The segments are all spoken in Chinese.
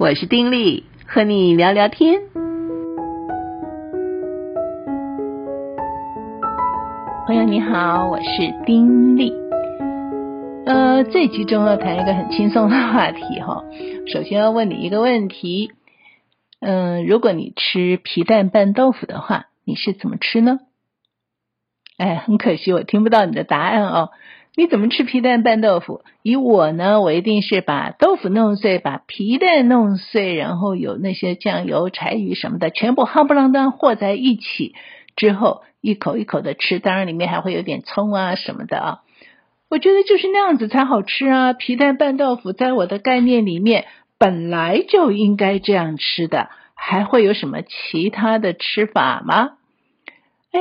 我是丁力，和你聊聊天。朋友你好，我是丁力。呃，这集中要谈一个很轻松的话题哈。首先要问你一个问题，嗯、如果你吃皮蛋拌豆腐的话，你是怎么吃呢？哎，很可惜我听不到你的答案哦。你怎么吃皮蛋拌豆腐？以我呢，我一定是把豆腐弄碎，把皮蛋弄碎，然后有那些酱油、柴鱼什么的，全部夯不啷当和在一起，之后一口一口的吃。当然里面还会有点葱啊什么的啊。我觉得就是那样子才好吃啊！皮蛋拌豆腐在我的概念里面本来就应该这样吃的，还会有什么其他的吃法吗？哎，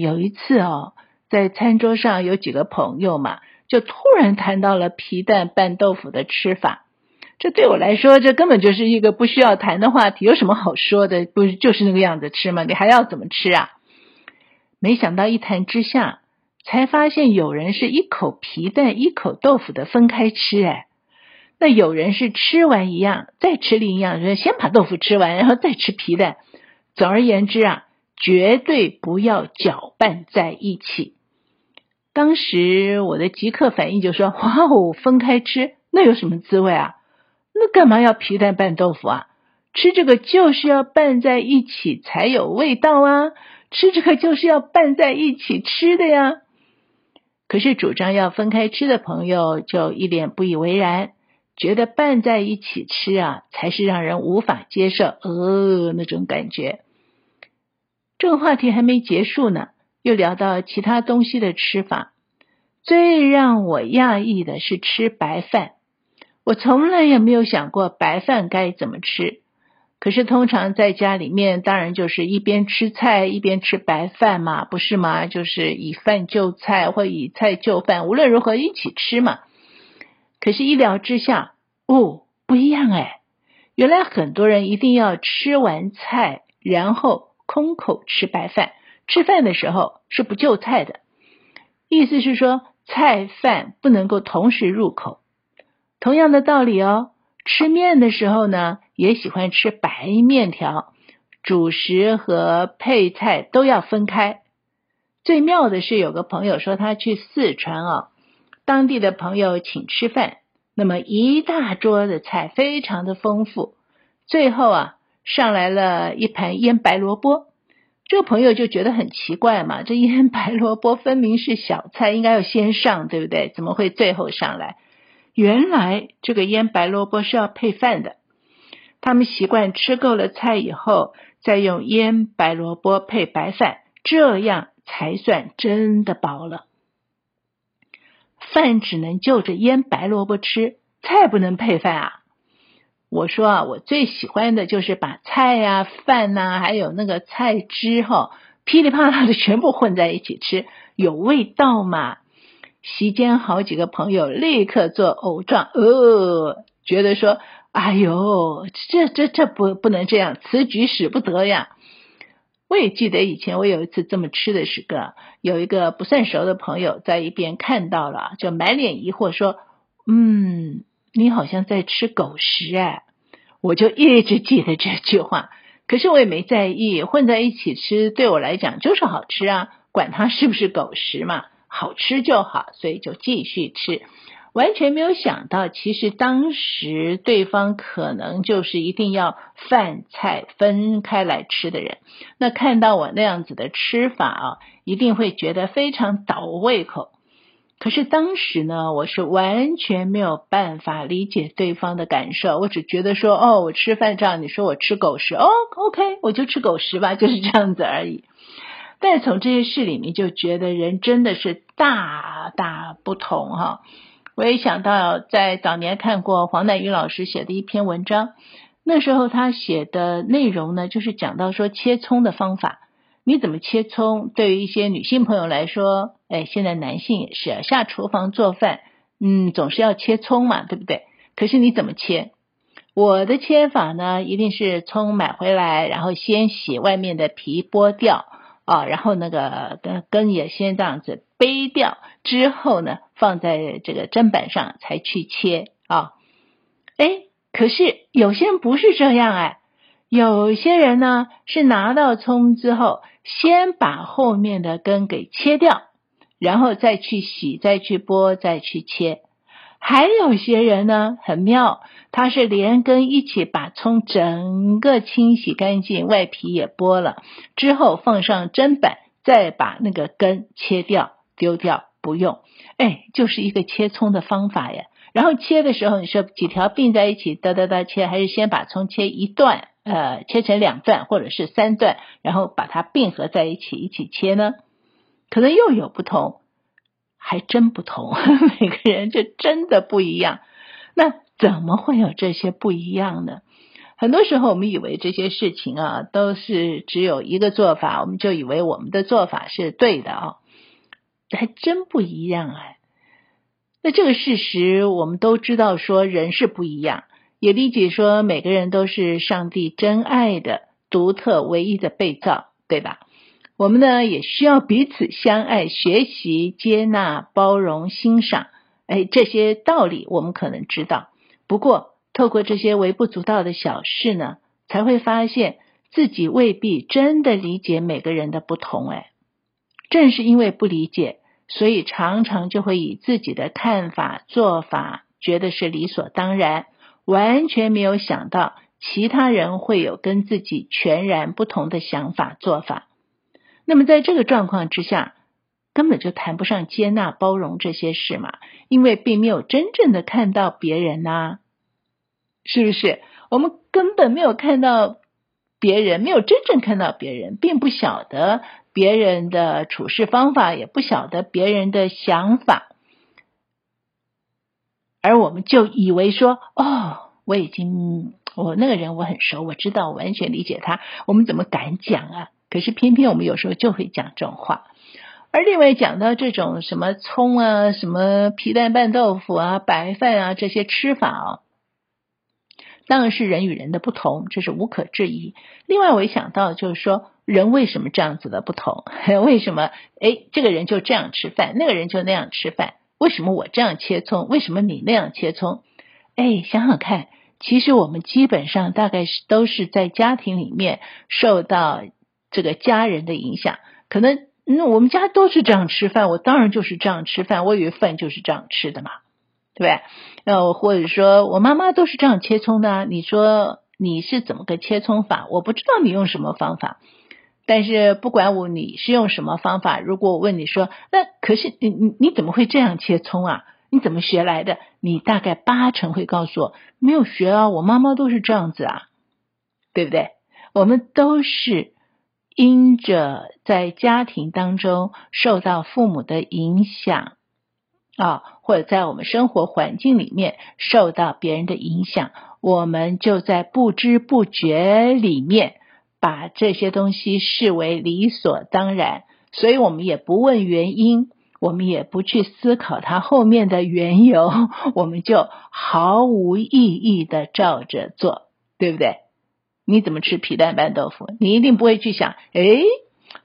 有一次哦。在餐桌上有几个朋友嘛，就突然谈到了皮蛋拌豆腐的吃法。这对我来说，这根本就是一个不需要谈的话题，有什么好说的？不就是那个样子吃吗？你还要怎么吃啊？没想到一谈之下，才发现有人是一口皮蛋一口豆腐的分开吃，哎，那有人是吃完一样再吃另一样，就是先把豆腐吃完，然后再吃皮蛋。总而言之啊，绝对不要搅拌在一起。当时我的即刻反应就说：“哇哦，分开吃那有什么滋味啊？那干嘛要皮蛋拌豆腐啊？吃这个就是要拌在一起才有味道啊！吃这个就是要拌在一起吃的呀。”可是主张要分开吃的朋友就一脸不以为然，觉得拌在一起吃啊才是让人无法接受，呃，那种感觉。这个话题还没结束呢。又聊到其他东西的吃法，最让我讶异的是吃白饭。我从来也没有想过白饭该怎么吃。可是通常在家里面，当然就是一边吃菜一边吃白饭嘛，不是吗？就是以饭就菜或以菜就饭，无论如何一起吃嘛。可是意料之下，哦，不一样哎！原来很多人一定要吃完菜，然后空口吃白饭。吃饭的时候是不就菜的，意思是说菜饭不能够同时入口。同样的道理哦，吃面的时候呢，也喜欢吃白面条，主食和配菜都要分开。最妙的是，有个朋友说他去四川啊，当地的朋友请吃饭，那么一大桌的菜非常的丰富，最后啊上来了一盘腌白萝卜。这个朋友就觉得很奇怪嘛，这腌白萝卜分明是小菜，应该要先上，对不对？怎么会最后上来？原来这个腌白萝卜是要配饭的。他们习惯吃够了菜以后，再用腌白萝卜配白饭，这样才算真的饱了。饭只能就着腌白萝卜吃，菜不能配饭啊。我说啊，我最喜欢的就是把菜呀、饭呐，还有那个菜汁哈，噼里啪啦的全部混在一起吃，有味道嘛。席间好几个朋友立刻做偶状，呃，觉得说，哎呦，这这这不不能这样，此举使不得呀。我也记得以前我有一次这么吃的时刻，有一个不算熟的朋友在一边看到了，就满脸疑惑说，嗯。你好像在吃狗食哎，我就一直记得这句话，可是我也没在意，混在一起吃对我来讲就是好吃啊，管它是不是狗食嘛，好吃就好，所以就继续吃，完全没有想到，其实当时对方可能就是一定要饭菜分开来吃的人，那看到我那样子的吃法啊，一定会觉得非常倒胃口。可是当时呢，我是完全没有办法理解对方的感受，我只觉得说，哦，我吃饭这样，你说我吃狗食，哦，OK，我就吃狗食吧，就是这样子而已。但从这些事里面就觉得人真的是大大不同哈。我也想到在早年看过黄乃瑜老师写的一篇文章，那时候他写的内容呢，就是讲到说切葱的方法。你怎么切葱？对于一些女性朋友来说，哎，现在男性也是，下厨房做饭，嗯，总是要切葱嘛，对不对？可是你怎么切？我的切法呢，一定是葱买回来，然后先洗外面的皮剥掉啊，然后那个根根也先这样子掰掉，之后呢，放在这个砧板上才去切啊。哎，可是有些人不是这样哎，有些人呢是拿到葱之后，先把后面的根给切掉，然后再去洗，再去剥，再去切。还有些人呢很妙，他是连根一起把葱整个清洗干净，外皮也剥了，之后放上砧板，再把那个根切掉，丢掉不用。哎，就是一个切葱的方法呀。然后切的时候，你说几条并在一起哒哒哒切，还是先把葱切一段，呃，切成两段或者是三段，然后把它并合在一起一起切呢？可能又有不同。还真不同，每个人就真的不一样。那怎么会有这些不一样呢？很多时候我们以为这些事情啊，都是只有一个做法，我们就以为我们的做法是对的啊，还真不一样哎。那这个事实我们都知道，说人是不一样，也理解说每个人都是上帝真爱的独特唯一的被造，对吧？我们呢也需要彼此相爱、学习、接纳、包容、欣赏。哎，这些道理我们可能知道，不过透过这些微不足道的小事呢，才会发现自己未必真的理解每个人的不同。哎，正是因为不理解，所以常常就会以自己的看法、做法觉得是理所当然，完全没有想到其他人会有跟自己全然不同的想法、做法。那么，在这个状况之下，根本就谈不上接纳、包容这些事嘛，因为并没有真正的看到别人呐、是不是？我们根本没有看到别人，没有真正看到别人，并不晓得别人的处事方法，也不晓得别人的想法，而我们就以为说，哦，我已经，我那个人我很熟，我知道，完全理解他，我们怎么敢讲啊？可是偏偏我们有时候就会讲这种话，而另外讲到这种什么葱啊、什么皮蛋拌豆腐啊、白饭啊这些吃法啊，当然是人与人的不同，这是无可置疑。另外我也想到就是说，人为什么这样子的不同？为什么哎这个人就这样吃饭，那个人就那样吃饭？为什么我这样切葱？为什么你那样切葱？哎，想想看，其实我们基本上大概是都是在家庭里面受到。这个家人的影响，可能嗯，我们家都是这样吃饭，我当然就是这样吃饭，我以为饭就是这样吃的嘛，对不对？呃，或者说我妈妈都是这样切葱的，你说你是怎么个切葱法？我不知道你用什么方法，但是不管我你是用什么方法，如果我问你说，那可是你你你怎么会这样切葱啊？你怎么学来的？你大概八成会告诉我，没有学啊，我妈妈都是这样子啊，对不对？我们都是。因着在家庭当中受到父母的影响啊，或者在我们生活环境里面受到别人的影响，我们就在不知不觉里面把这些东西视为理所当然，所以我们也不问原因，我们也不去思考它后面的缘由，我们就毫无意义的照着做，对不对？你怎么吃皮蛋拌豆腐？你一定不会去想，诶，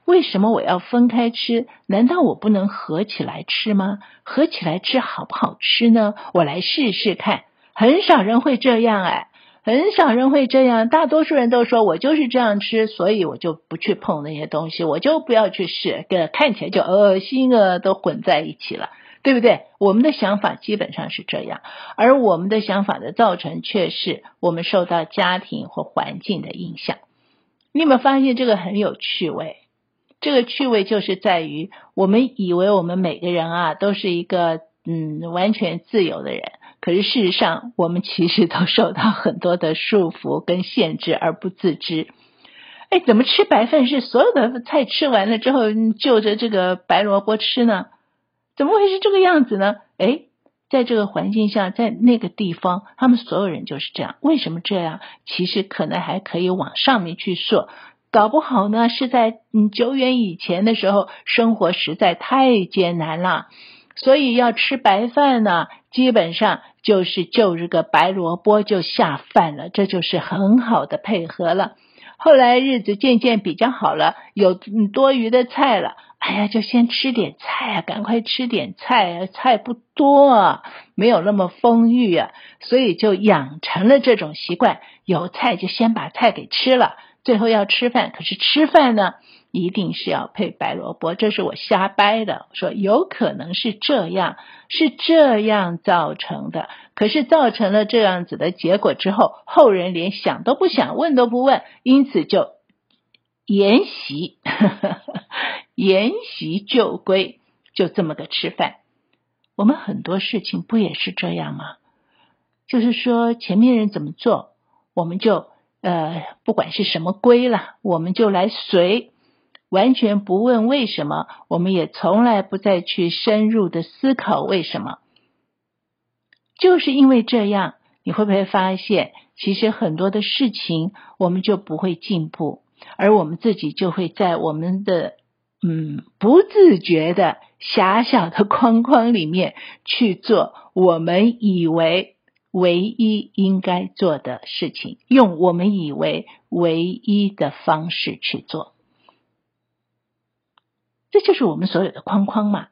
为什么我要分开吃？难道我不能合起来吃吗？合起来吃好不好吃呢？我来试试看。很少人会这样，哎，很少人会这样。大多数人都说我就是这样吃，所以我就不去碰那些东西，我就不要去试，这看起来就恶心啊，都混在一起了。对不对？我们的想法基本上是这样，而我们的想法的造成却是我们受到家庭或环境的影响。你有没有发现这个很有趣味？这个趣味就是在于我们以为我们每个人啊都是一个嗯完全自由的人，可是事实上我们其实都受到很多的束缚跟限制而不自知。哎，怎么吃白饭是所有的菜吃完了之后就着这个白萝卜吃呢？怎么会是这个样子呢？诶，在这个环境下，在那个地方，他们所有人就是这样。为什么这样？其实可能还可以往上面去说，搞不好呢是在嗯久远以前的时候，生活实在太艰难了，所以要吃白饭呢，基本上就是就这个白萝卜就下饭了，这就是很好的配合了。后来日子渐渐比较好了，有多余的菜了。哎呀，就先吃点菜啊，赶快吃点菜啊，菜不多啊，没有那么丰裕啊，所以就养成了这种习惯，有菜就先把菜给吃了，最后要吃饭，可是吃饭呢，一定是要配白萝卜，这是我瞎掰的，说有可能是这样，是这样造成的，可是造成了这样子的结果之后，后人连想都不想，问都不问，因此就沿袭。沿袭旧规，就这么个吃饭。我们很多事情不也是这样吗？就是说，前面人怎么做，我们就呃，不管是什么规了，我们就来随，完全不问为什么，我们也从来不再去深入的思考为什么。就是因为这样，你会不会发现，其实很多的事情我们就不会进步，而我们自己就会在我们的。嗯，不自觉的狭小的 框框里面去做我们以为唯一应该做的事情，用我们以为唯一的方式去做，这就是我们所有的框框嘛。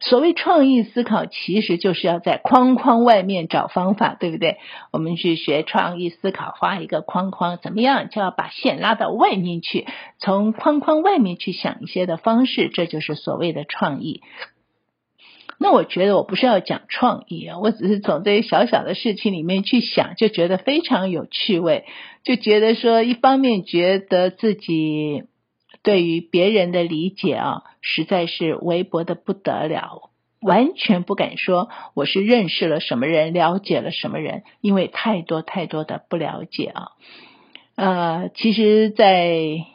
所谓创意思考，其实就是要在框框外面找方法，对不对？我们去学创意思考，画一个框框，怎么样？就要把线拉到外面去，从框框外面去想一些的方式，这就是所谓的创意。那我觉得我不是要讲创意啊，我只是从这些小小的事情里面去想，就觉得非常有趣味，就觉得说，一方面觉得自己。对于别人的理解啊，实在是微薄的不得了，完全不敢说我是认识了什么人，了解了什么人，因为太多太多的不了解啊。呃，其实，在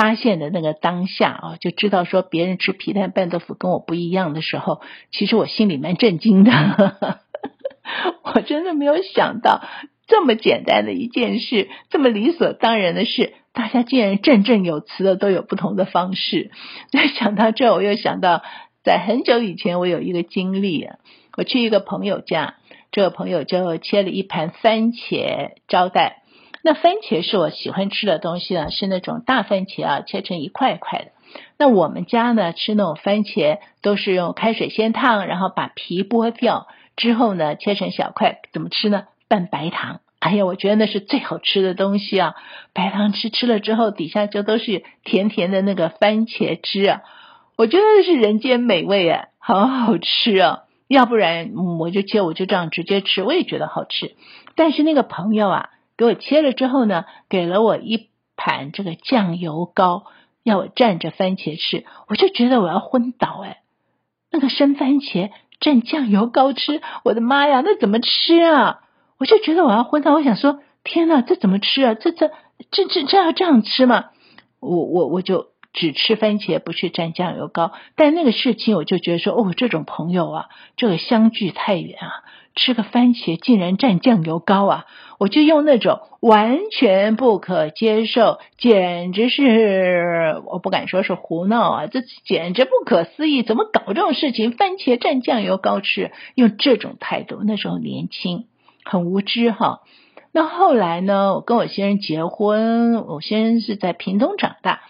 发现的那个当下啊，就知道说别人吃皮蛋拌豆腐跟我不一样的时候，其实我心里蛮震惊的，我真的没有想到这么简单的一件事，这么理所当然的事。大家竟然振振有词的都有不同的方式。那想到这，我又想到在很久以前，我有一个经历啊。我去一个朋友家，这个朋友就切了一盘番茄招待。那番茄是我喜欢吃的东西啊，是那种大番茄啊，切成一块一块的。那我们家呢，吃那种番茄都是用开水先烫，然后把皮剥掉之后呢，切成小块。怎么吃呢？拌白糖。哎呀，我觉得那是最好吃的东西啊！白糖吃吃了之后，底下就都是甜甜的那个番茄汁啊，我觉得是人间美味啊，好好吃啊！要不然我就切，我就这样直接吃，我也觉得好吃。但是那个朋友啊，给我切了之后呢，给了我一盘这个酱油膏，要我蘸着番茄吃，我就觉得我要昏倒哎！那个生番茄蘸酱油膏吃，我的妈呀，那怎么吃啊？我就觉得我要昏倒，我想说，天哪，这怎么吃啊？这这这这这要这样吃吗？我我我就只吃番茄，不去蘸酱油膏。但那个事情，我就觉得说，哦，这种朋友啊，这个相距太远啊，吃个番茄竟然蘸酱油膏啊！我就用那种完全不可接受，简直是我不敢说是胡闹啊，这简直不可思议，怎么搞这种事情？番茄蘸酱油膏吃，用这种态度，那时候年轻。很无知哈，那后来呢？我跟我先生结婚，我先生是在屏东长大。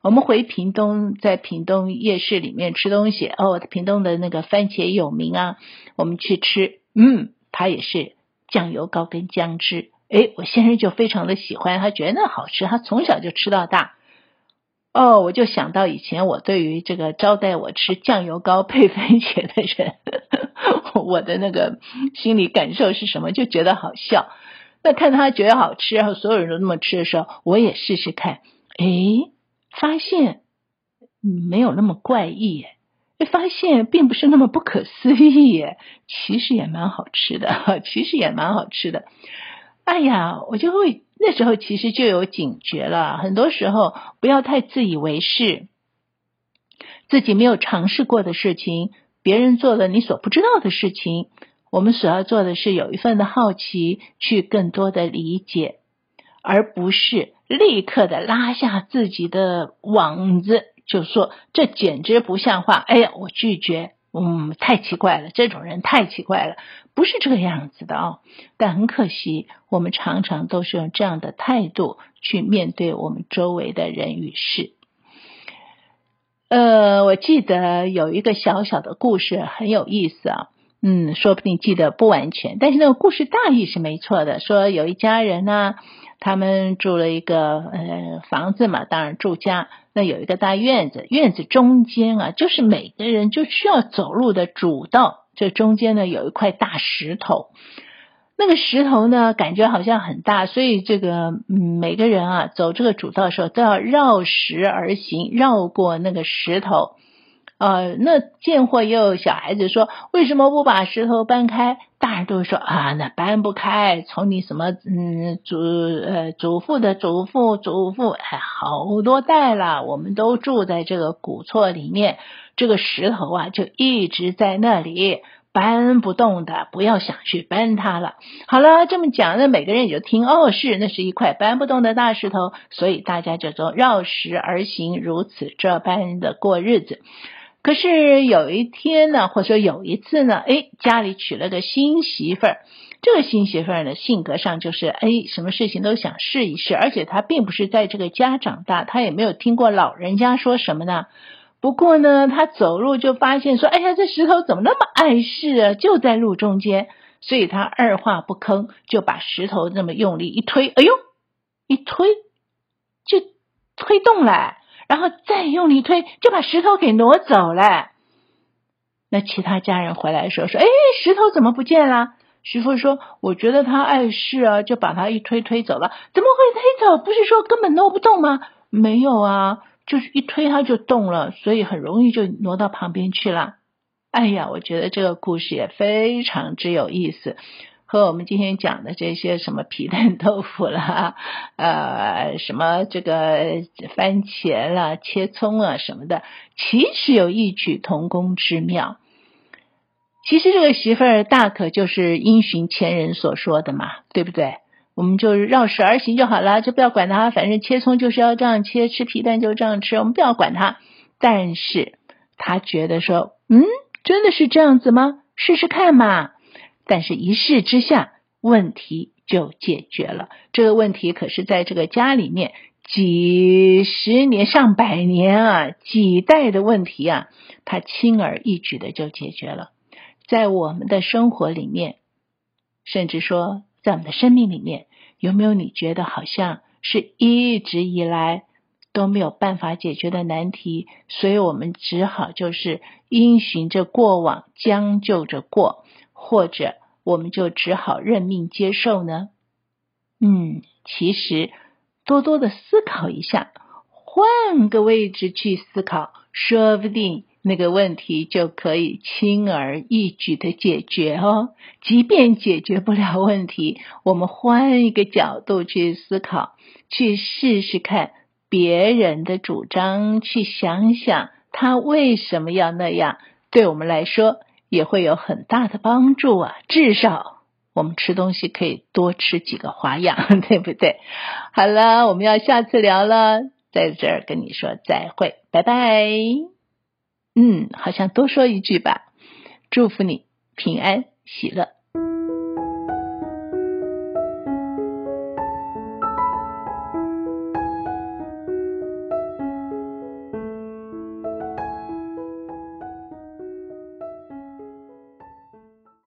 我们回屏东，在屏东夜市里面吃东西哦，屏东的那个番茄有名啊，我们去吃，嗯，他也是酱油膏跟姜汁，诶，我先生就非常的喜欢，他觉得那好吃，他从小就吃到大。哦，我就想到以前我对于这个招待我吃酱油膏配番茄的人。我的那个心理感受是什么？就觉得好笑。那看他觉得好吃，然后所有人都那么吃的时候，我也试试看。诶，发现没有那么怪异耶，发现并不是那么不可思议耶，其实也蛮好吃的，其实也蛮好吃的。哎呀，我就会那时候其实就有警觉了。很多时候不要太自以为是，自己没有尝试过的事情。别人做了你所不知道的事情，我们所要做的是有一份的好奇，去更多的理解，而不是立刻的拉下自己的网子，就说这简直不像话。哎呀，我拒绝，嗯，太奇怪了，这种人太奇怪了，不是这个样子的哦。但很可惜，我们常常都是用这样的态度去面对我们周围的人与事。呃，我记得有一个小小的故事很有意思啊，嗯，说不定记得不完全，但是那个故事大意是没错的。说有一家人呢，他们住了一个呃房子嘛，当然住家，那有一个大院子，院子中间啊，就是每个人就需要走路的主道，这中间呢有一块大石头。那个石头呢，感觉好像很大，所以这个嗯，每个人啊走这个主道的时候都要绕石而行，绕过那个石头。呃，那见货也有小孩子说，为什么不把石头搬开？大人都说啊，那搬不开，从你什么嗯祖呃祖父的祖父祖父，哎，好多代了，我们都住在这个古厝里面，这个石头啊就一直在那里。搬不动的，不要想去搬它了。好了，这么讲，那每个人也就听哦，是，那是一块搬不动的大石头，所以大家就做绕石而行，如此这般的过日子。可是有一天呢，或者说有一次呢，哎，家里娶了个新媳妇儿，这个新媳妇儿呢，性格上就是哎，什么事情都想试一试，而且她并不是在这个家长大，她也没有听过老人家说什么呢。不过呢，他走路就发现说：“哎呀，这石头怎么那么碍事啊？就在路中间。”所以他二话不吭就把石头那么用力一推，哎呦，一推就推动了，然后再用力推，就把石头给挪走了。那其他家人回来说：“说，哎，石头怎么不见了？”媳妇说：“我觉得他碍事啊，就把他一推推走了。怎么会推走？不是说根本挪不动吗？没有啊。”就是一推它就动了，所以很容易就挪到旁边去了。哎呀，我觉得这个故事也非常之有意思，和我们今天讲的这些什么皮蛋豆腐啦，呃，什么这个番茄啦、切葱啊什么的，其实有异曲同工之妙。其实这个媳妇儿大可就是因循前人所说的嘛，对不对？我们就绕石而行就好了，就不要管它。反正切葱就是要这样切，吃皮蛋就这样吃，我们不要管它。但是他觉得说，嗯，真的是这样子吗？试试看嘛。但是一试之下，问题就解决了。这个问题可是在这个家里面几十年、上百年啊，几代的问题啊，他轻而易举的就解决了。在我们的生活里面，甚至说。在我们的生命里面，有没有你觉得好像是一直以来都没有办法解决的难题？所以我们只好就是因循着过往，将就着过，或者我们就只好认命接受呢？嗯，其实多多的思考一下，换个位置去思考，说不定。那个问题就可以轻而易举的解决哦。即便解决不了问题，我们换一个角度去思考，去试试看别人的主张，去想想他为什么要那样，对我们来说也会有很大的帮助啊。至少我们吃东西可以多吃几个花样，对不对？好了，我们要下次聊了，在这儿跟你说再会，拜拜。嗯，好像多说一句吧，祝福你平安喜乐。